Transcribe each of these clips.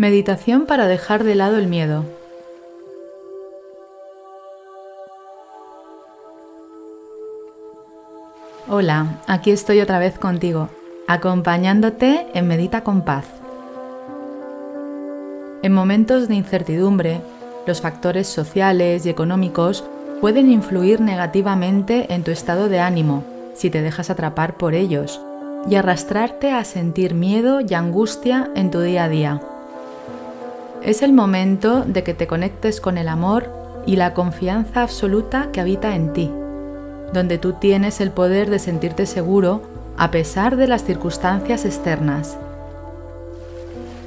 Meditación para dejar de lado el miedo. Hola, aquí estoy otra vez contigo, acompañándote en Medita con Paz. En momentos de incertidumbre, los factores sociales y económicos pueden influir negativamente en tu estado de ánimo si te dejas atrapar por ellos y arrastrarte a sentir miedo y angustia en tu día a día. Es el momento de que te conectes con el amor y la confianza absoluta que habita en ti, donde tú tienes el poder de sentirte seguro a pesar de las circunstancias externas.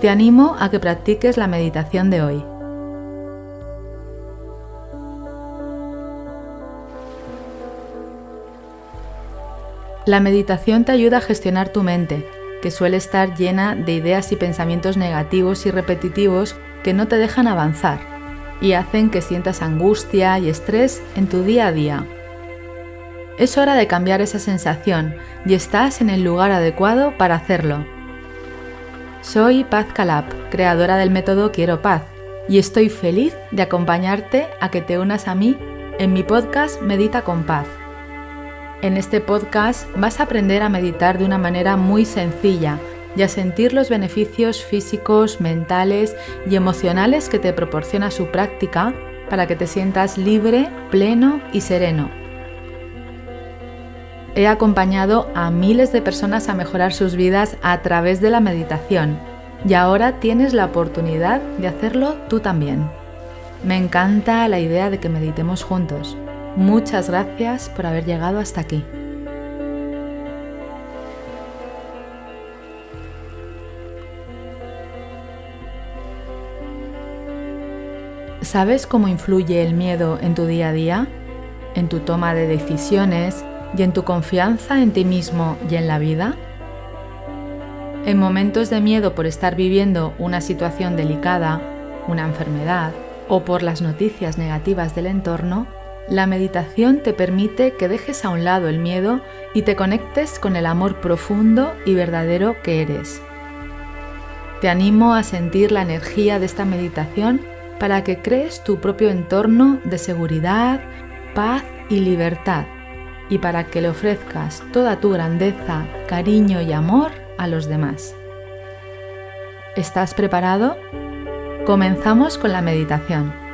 Te animo a que practiques la meditación de hoy. La meditación te ayuda a gestionar tu mente que suele estar llena de ideas y pensamientos negativos y repetitivos que no te dejan avanzar y hacen que sientas angustia y estrés en tu día a día. Es hora de cambiar esa sensación y estás en el lugar adecuado para hacerlo. Soy Paz Calab, creadora del método Quiero Paz, y estoy feliz de acompañarte a que te unas a mí en mi podcast Medita con Paz. En este podcast vas a aprender a meditar de una manera muy sencilla y a sentir los beneficios físicos, mentales y emocionales que te proporciona su práctica para que te sientas libre, pleno y sereno. He acompañado a miles de personas a mejorar sus vidas a través de la meditación y ahora tienes la oportunidad de hacerlo tú también. Me encanta la idea de que meditemos juntos. Muchas gracias por haber llegado hasta aquí. ¿Sabes cómo influye el miedo en tu día a día? ¿En tu toma de decisiones y en tu confianza en ti mismo y en la vida? En momentos de miedo por estar viviendo una situación delicada, una enfermedad o por las noticias negativas del entorno, la meditación te permite que dejes a un lado el miedo y te conectes con el amor profundo y verdadero que eres. Te animo a sentir la energía de esta meditación para que crees tu propio entorno de seguridad, paz y libertad y para que le ofrezcas toda tu grandeza, cariño y amor a los demás. ¿Estás preparado? Comenzamos con la meditación.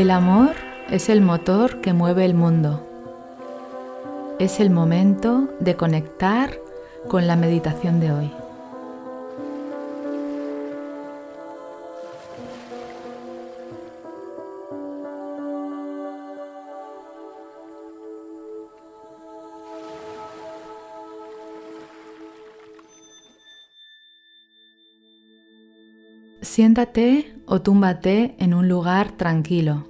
El amor es el motor que mueve el mundo. Es el momento de conectar con la meditación de hoy. Siéntate o túmbate en un lugar tranquilo.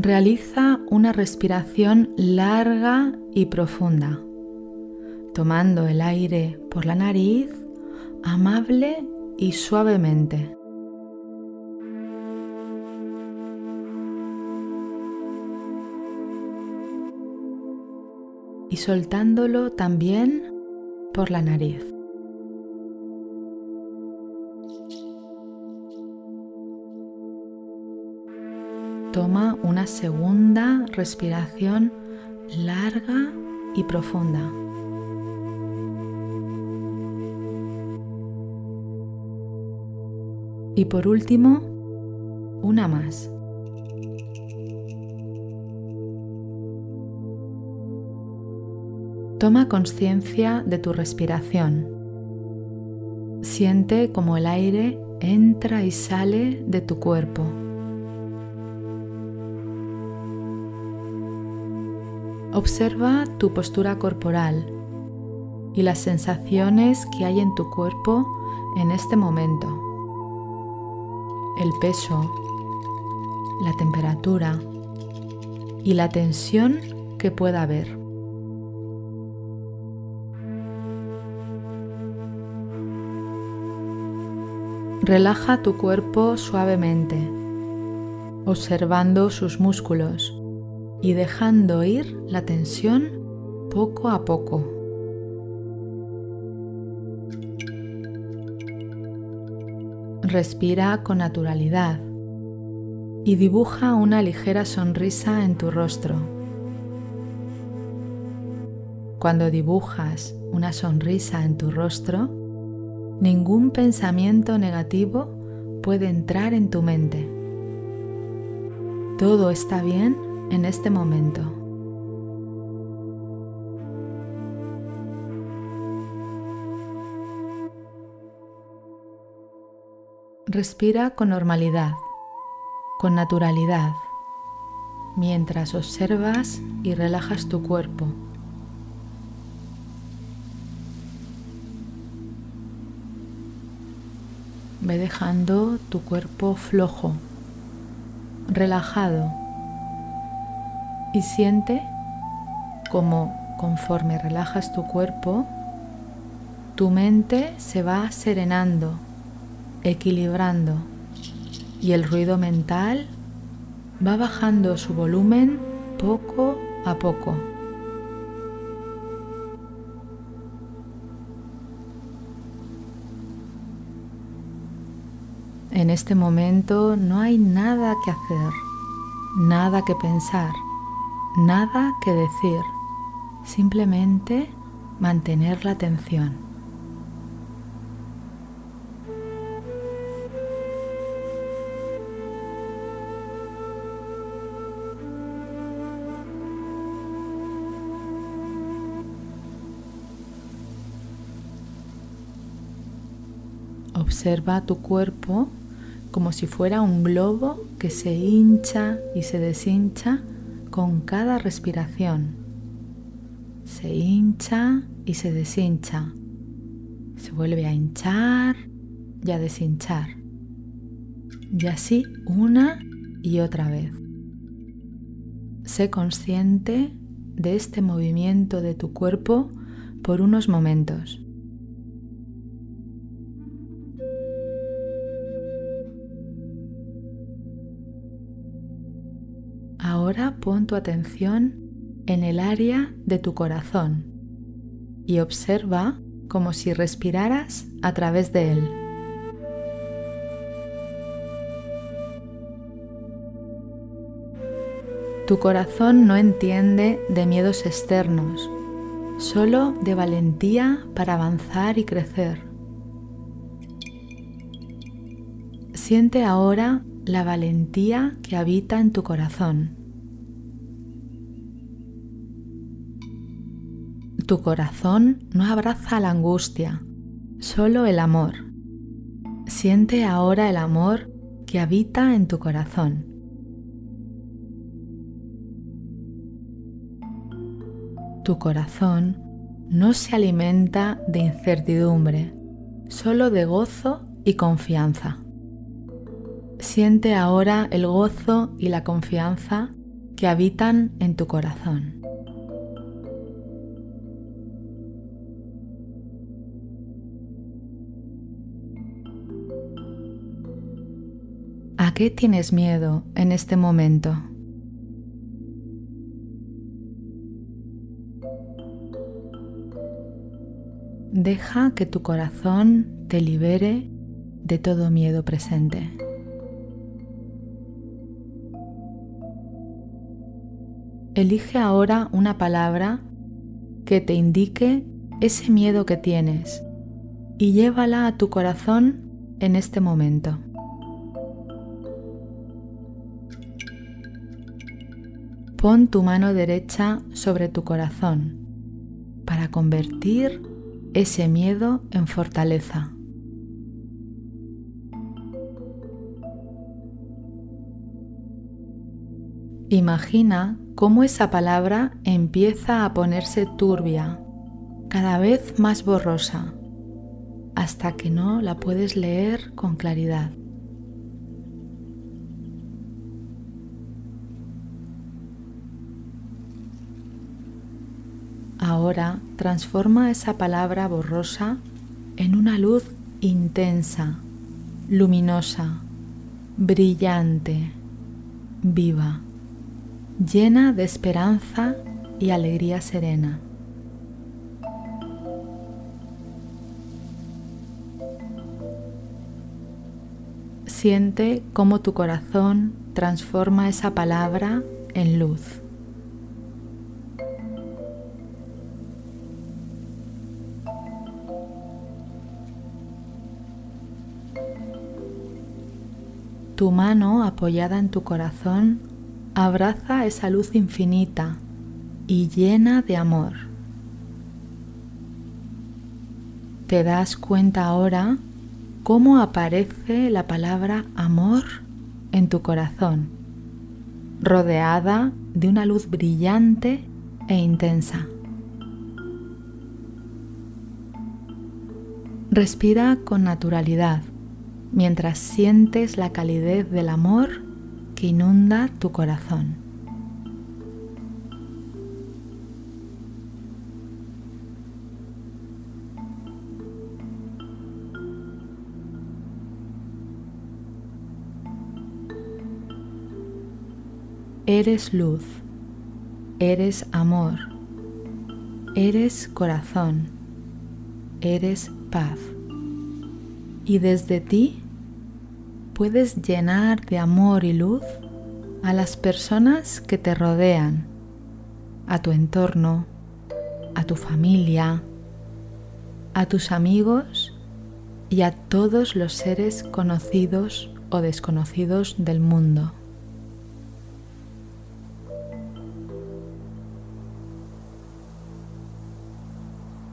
Realiza una respiración larga y profunda, tomando el aire por la nariz amable y suavemente. Y soltándolo también por la nariz. Segunda respiración larga y profunda. Y por último, una más. Toma conciencia de tu respiración. Siente como el aire entra y sale de tu cuerpo Observa tu postura corporal y las sensaciones que hay en tu cuerpo en este momento. El peso, la temperatura y la tensión que pueda haber. Relaja tu cuerpo suavemente, observando sus músculos y dejando ir la tensión poco a poco. Respira con naturalidad y dibuja una ligera sonrisa en tu rostro. Cuando dibujas una sonrisa en tu rostro, ningún pensamiento negativo puede entrar en tu mente. Todo está bien en este momento. Respira con normalidad, con naturalidad, mientras observas y relajas tu cuerpo. Ve dejando tu cuerpo flojo, relajado y siente como conforme relajas tu cuerpo, tu mente se va serenando, equilibrando y el ruido mental va bajando su volumen poco a poco. En este momento no hay nada que hacer, nada que pensar, nada que decir, simplemente mantener la atención. Observa tu cuerpo como si fuera un globo que se hincha y se deshincha con cada respiración. Se hincha y se deshincha. Se vuelve a hinchar y a deshinchar. Y así una y otra vez. Sé consciente de este movimiento de tu cuerpo por unos momentos. Pon tu atención en el área de tu corazón y observa como si respiraras a través de él. Tu corazón no entiende de miedos externos, solo de valentía para avanzar y crecer. Siente ahora la valentía que habita en tu corazón. Tu corazón no abraza la angustia, solo el amor. Siente ahora el amor que habita en tu corazón. Tu corazón no se alimenta de incertidumbre, solo de gozo y confianza. Siente ahora el gozo y la confianza que habitan en tu corazón. Qué tienes miedo en este momento? Deja que tu corazón te libere de todo miedo presente. Elige ahora una palabra que te indique ese miedo que tienes y llévala a tu corazón en este momento. Pon tu mano derecha sobre tu corazón para convertir ese miedo en fortaleza. Imagina cómo esa palabra empieza a ponerse turbia, cada vez más borrosa, hasta que no la puedes leer con claridad. Ahora transforma esa palabra borrosa en una luz intensa, luminosa, brillante, viva llena de esperanza y alegría serena. Siente cómo tu corazón transforma esa palabra en luz. Tu mano apoyada en tu corazón abraza esa luz infinita y llena de amor. Te das cuenta ahora cómo aparece la palabra amor en tu corazón, rodeada de una luz brillante e intensa. Respira con naturalidad mientras sientes la calidez del amor que inunda tu corazón. Eres luz, eres amor, eres corazón, eres paz. Y desde ti puedes llenar de amor y luz a las personas que te rodean, a tu entorno, a tu familia, a tus amigos y a todos los seres conocidos o desconocidos del mundo.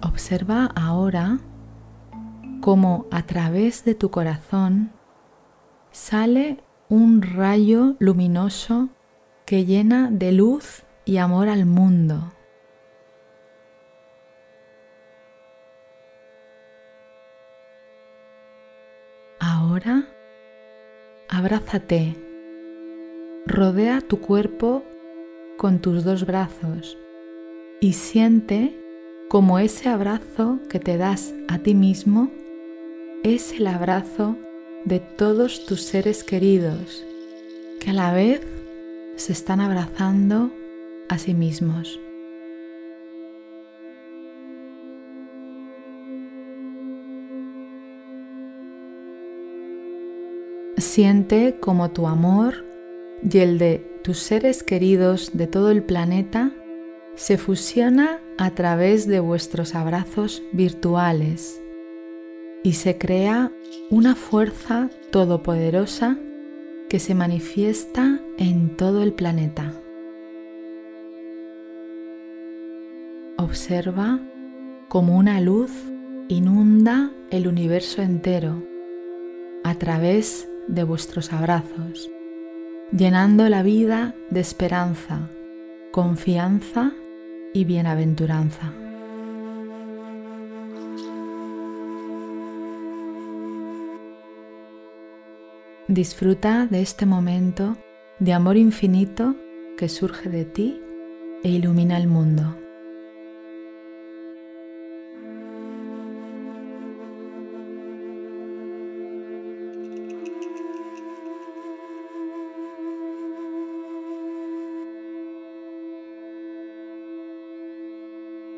Observa ahora cómo a través de tu corazón sale un rayo luminoso que llena de luz y amor al mundo. Ahora abrázate, rodea tu cuerpo con tus dos brazos y siente como ese abrazo que te das a ti mismo es el abrazo de todos tus seres queridos que a la vez se están abrazando a sí mismos. Siente como tu amor y el de tus seres queridos de todo el planeta se fusiona a través de vuestros abrazos virtuales y se crea una fuerza todopoderosa que se manifiesta en todo el planeta. Observa como una luz inunda el universo entero a través de vuestros abrazos, llenando la vida de esperanza, confianza y bienaventuranza. Disfruta de este momento de amor infinito que surge de ti e ilumina el mundo.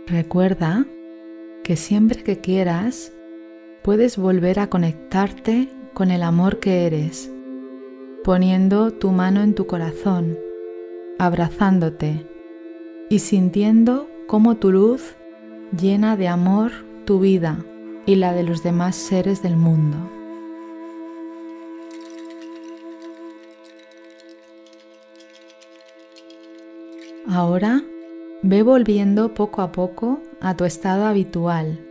Recuerda que siempre que quieras puedes volver a conectarte con el amor que eres, poniendo tu mano en tu corazón, abrazándote y sintiendo cómo tu luz llena de amor tu vida y la de los demás seres del mundo. Ahora ve volviendo poco a poco a tu estado habitual,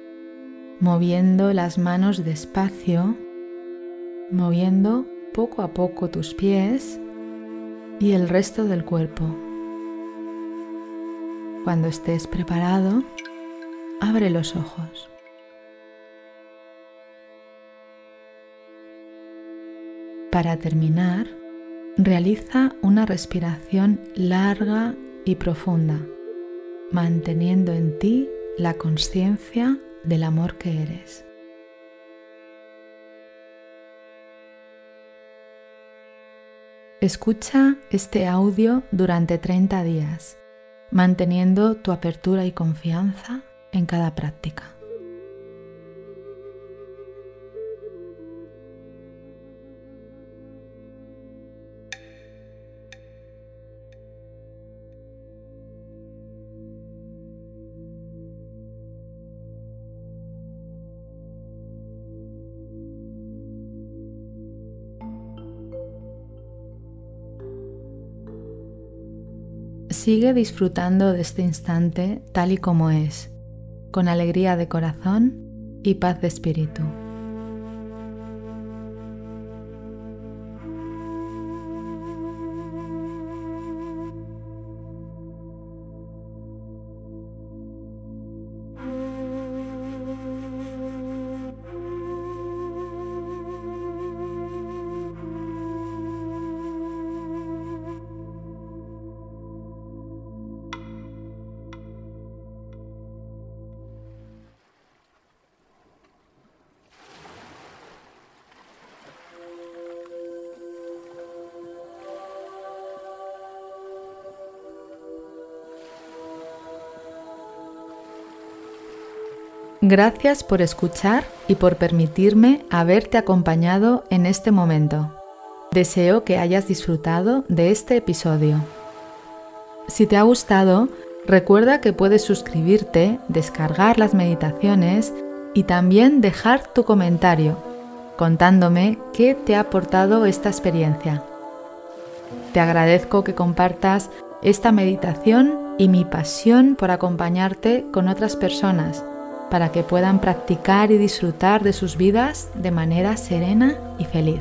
moviendo las manos despacio moviendo poco a poco tus pies y el resto del cuerpo. Cuando estés preparado, abre los ojos. Para terminar, realiza una respiración larga y profunda, manteniendo en ti la conciencia del amor que eres. Escucha este audio durante 30 días, manteniendo tu apertura y confianza en cada práctica. Sigue disfrutando de este instante tal y como es, con alegría de corazón y paz de espíritu. Gracias por escuchar y por permitirme haberte acompañado en este momento. Deseo que hayas disfrutado de este episodio. Si te ha gustado, recuerda que puedes suscribirte, descargar las meditaciones y también dejar tu comentario contándome qué te ha aportado esta experiencia. Te agradezco que compartas esta meditación y mi pasión por acompañarte con otras personas para que puedan practicar y disfrutar de sus vidas de manera serena y feliz.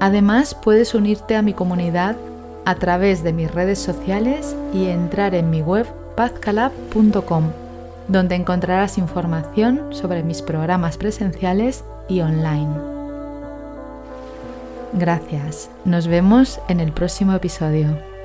Además, puedes unirte a mi comunidad a través de mis redes sociales y entrar en mi web pazcalab.com, donde encontrarás información sobre mis programas presenciales y online. Gracias, nos vemos en el próximo episodio.